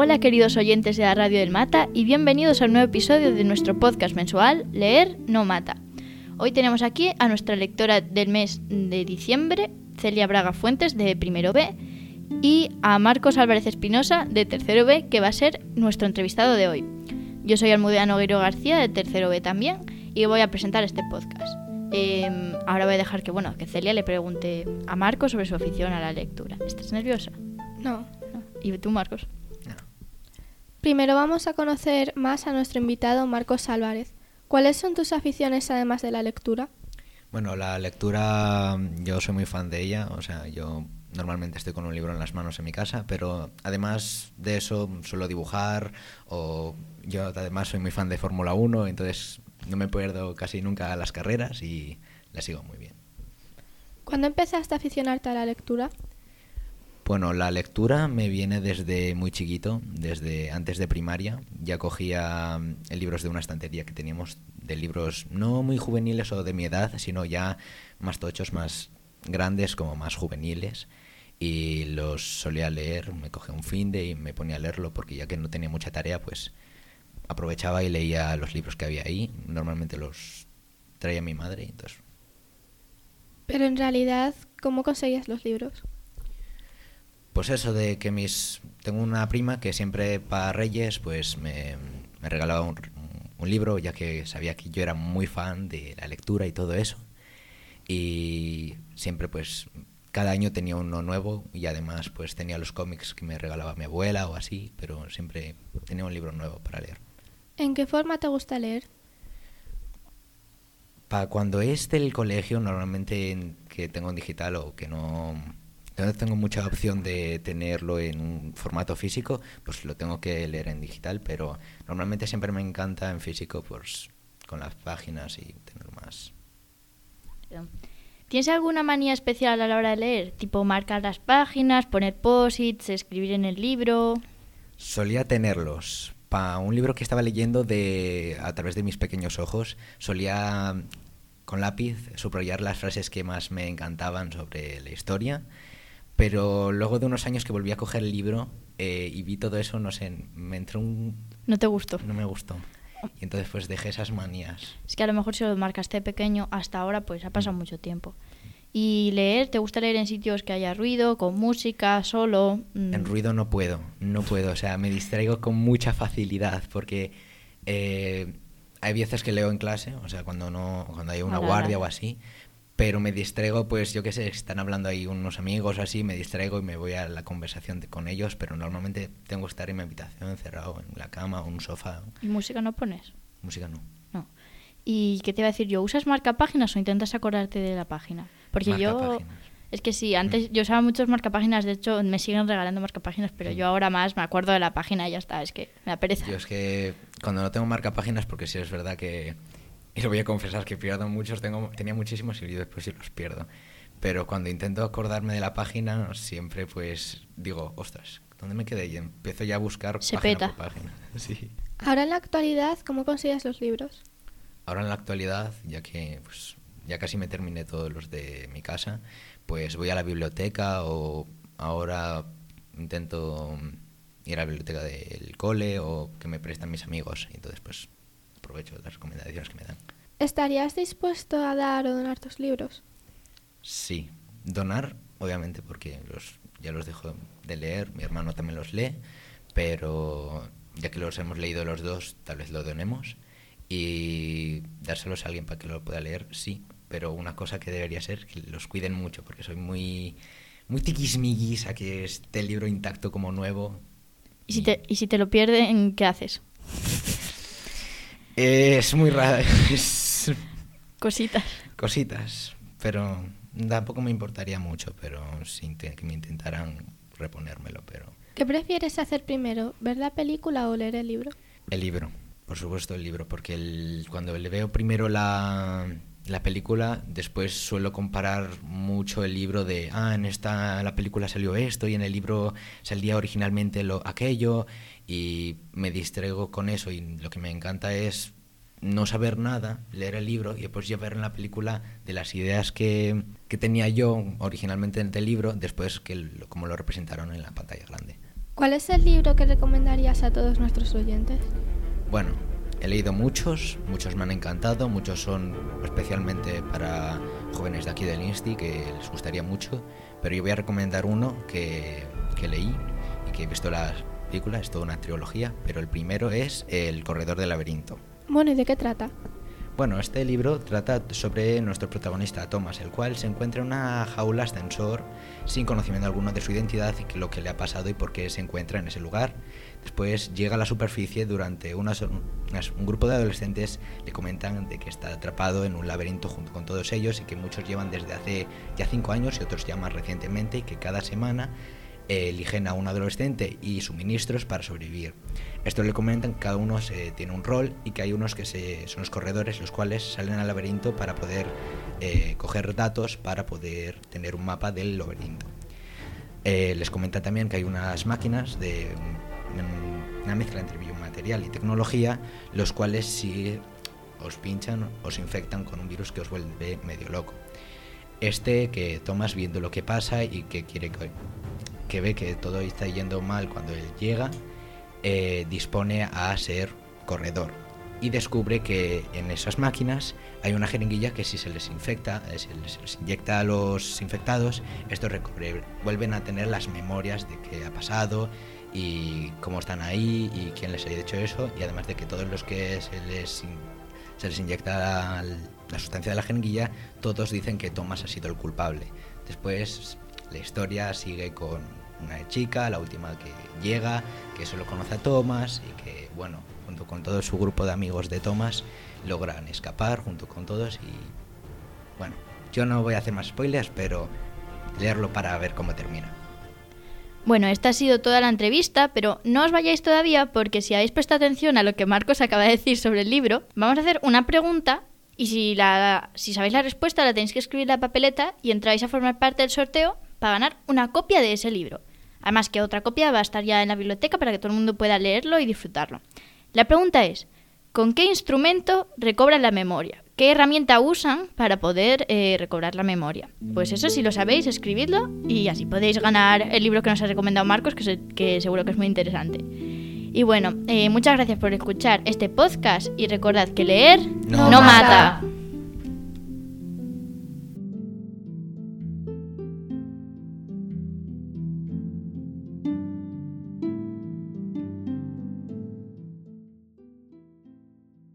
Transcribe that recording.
Hola queridos oyentes de la Radio del Mata y bienvenidos a un nuevo episodio de nuestro podcast mensual Leer no mata. Hoy tenemos aquí a nuestra lectora del mes de diciembre, Celia Braga Fuentes de primero B, y a Marcos Álvarez Espinosa de tercero B, que va a ser nuestro entrevistado de hoy. Yo soy Almudena Nogueiro García de tercero B también y voy a presentar este podcast. Em, ahora voy a dejar que, bueno, que Celia le pregunte a Marcos sobre su afición a la lectura. ¿Estás nerviosa? No. ¿Y tú, Marcos? Primero vamos a conocer más a nuestro invitado Marcos Álvarez. ¿Cuáles son tus aficiones además de la lectura? Bueno, la lectura yo soy muy fan de ella, o sea, yo normalmente estoy con un libro en las manos en mi casa, pero además de eso suelo dibujar o yo además soy muy fan de Fórmula 1, entonces no me pierdo casi nunca las carreras y la sigo muy bien. ¿Cuándo empezaste a aficionarte a la lectura? Bueno, la lectura me viene desde muy chiquito, desde antes de primaria. Ya cogía mm, libros de una estantería que teníamos, de libros no muy juveniles o de mi edad, sino ya más tochos, más grandes, como más juveniles. Y los solía leer, me cogía un fin de y me ponía a leerlo, porque ya que no tenía mucha tarea, pues aprovechaba y leía los libros que había ahí. Normalmente los traía mi madre, entonces. Pero en realidad, ¿cómo conseguías los libros? Pues eso de que mis... Tengo una prima que siempre para Reyes pues me, regalaba un, un, libro, ya que sabía que yo era muy fan de la lectura y todo eso. Y siempre pues cada año tenía uno nuevo y además pues tenía los cómics que me regalaba mi abuela o así, pero siempre tenía un libro nuevo para leer. ¿En qué forma te gusta leer? Para cuando es del colegio, normalmente que tengo en digital o que no entonces tengo mucha opción de tenerlo en un formato físico, pues lo tengo que leer en digital, pero normalmente siempre me encanta en físico, pues con las páginas y tener más. ¿Tienes alguna manía especial a la hora de leer? Tipo marcar las páginas, poner posits, escribir en el libro. Solía tenerlos. Para un libro que estaba leyendo de a través de mis pequeños ojos, solía con lápiz subrayar las frases que más me encantaban sobre la historia pero luego de unos años que volví a coger el libro eh, y vi todo eso, no sé, me entró un... ¿No te gustó? No me gustó. Y entonces pues dejé esas manías. Es que a lo mejor si lo marcaste pequeño, hasta ahora pues ha pasado mm. mucho tiempo. ¿Y leer? ¿Te gusta leer en sitios que haya ruido, con música, solo? Mm. En ruido no puedo, no puedo. O sea, me distraigo con mucha facilidad porque eh, hay veces que leo en clase, o sea, cuando, no, cuando hay una guardia o así, pero me distraigo, pues yo qué sé, están hablando ahí unos amigos así, me distraigo y me voy a la conversación con ellos, pero normalmente tengo que estar en mi habitación, encerrado en la cama o en un sofá. ¿Y música no pones? Música no. No. ¿Y qué te iba a decir yo? ¿Usas marcapáginas o intentas acordarte de la página? Porque yo... Es que sí, antes mm. yo usaba muchos marcapáginas, de hecho me siguen regalando marcapáginas, pero yo ahora más me acuerdo de la página y ya está, es que me apereza. Yo es que cuando no tengo marcapáginas, porque sí es verdad que y lo voy a confesar que pierdo muchos, tengo, tenía muchísimos y después sí los pierdo. Pero cuando intento acordarme de la página, siempre pues digo, ostras, ¿dónde me quedé? Y empiezo ya a buscar Se página peta. por página. Sí. Ahora en la actualidad, ¿cómo consigues los libros? Ahora en la actualidad, ya que pues, ya casi me terminé todos los de mi casa, pues voy a la biblioteca o ahora intento ir a la biblioteca del cole o que me prestan mis amigos. Y entonces pues aprovecho las recomendaciones que me dan. ¿Estarías dispuesto a dar o donar tus libros? Sí, donar, obviamente, porque los, ya los dejo de leer, mi hermano también los lee, pero ya que los hemos leído los dos, tal vez lo donemos. Y dárselos a alguien para que lo pueda leer, sí, pero una cosa que debería ser que los cuiden mucho, porque soy muy, muy tiquismiguis a que esté el libro intacto como nuevo. ¿Y, si, te, ¿Y si te lo pierden, qué haces? Es muy raro. Cositas. Cositas, pero tampoco me importaría mucho, pero sin que me intentaran reponérmelo, pero... ¿Qué prefieres hacer primero, ver la película o leer el libro? El libro, por supuesto el libro, porque el, cuando le veo primero la, la película, después suelo comparar mucho el libro de, ah, en esta la película salió esto y en el libro salía originalmente lo aquello y me distraigo con eso y lo que me encanta es no saber nada, leer el libro y después ya ver en la película de las ideas que, que tenía yo originalmente en el libro, después que como lo representaron en la pantalla grande. ¿Cuál es el libro que recomendarías a todos nuestros oyentes? Bueno, he leído muchos, muchos me han encantado, muchos son especialmente para jóvenes de aquí del Insti que les gustaría mucho, pero yo voy a recomendar uno que, que leí y que he visto la película, es toda una trilogía, pero el primero es El Corredor del Laberinto. Bueno, ¿y de qué trata? Bueno, este libro trata sobre nuestro protagonista Thomas, el cual se encuentra en una jaula ascensor sin conocimiento alguno de su identidad y lo que le ha pasado y por qué se encuentra en ese lugar. Después llega a la superficie durante unas, un grupo de adolescentes le comentan de que está atrapado en un laberinto junto con todos ellos y que muchos llevan desde hace ya cinco años y otros ya más recientemente y que cada semana eligen a un adolescente y suministros para sobrevivir. Esto le comentan que cada uno tiene un rol y que hay unos que son los corredores, los cuales salen al laberinto para poder eh, coger datos para poder tener un mapa del laberinto. Eh, les comenta también que hay unas máquinas de una mezcla entre biomaterial y tecnología, los cuales si os pinchan os infectan con un virus que os vuelve medio loco. Este que Thomas viendo lo que pasa y que quiere que, que ve que todo está yendo mal cuando él llega, eh, dispone a ser corredor y descubre que en esas máquinas hay una jeringuilla que si se les infecta, eh, se les, inyecta a los infectados, estos vuelven a tener las memorias de qué ha pasado y cómo están ahí y quién les ha hecho eso y además de que todos los que se les, se les inyecta la sustancia de la jeringuilla, todos dicen que Thomas ha sido el culpable. Después la historia sigue con una chica, la última que llega, que solo conoce a Thomas y que, bueno, junto con todo su grupo de amigos de Thomas, logran escapar junto con todos y, bueno, yo no voy a hacer más spoilers, pero leerlo para ver cómo termina. Bueno, esta ha sido toda la entrevista, pero no os vayáis todavía porque si habéis prestado atención a lo que Marcos acaba de decir sobre el libro, vamos a hacer una pregunta y si, la, si sabéis la respuesta la tenéis que escribir en la papeleta y entráis a formar parte del sorteo para ganar una copia de ese libro. Además que otra copia va a estar ya en la biblioteca para que todo el mundo pueda leerlo y disfrutarlo. La pregunta es, ¿con qué instrumento recobran la memoria? ¿Qué herramienta usan para poder eh, recobrar la memoria? Pues eso, si lo sabéis, escribidlo y así podéis ganar el libro que nos ha recomendado Marcos, que, se, que seguro que es muy interesante. Y bueno, eh, muchas gracias por escuchar este podcast y recordad que leer No no mata. mata.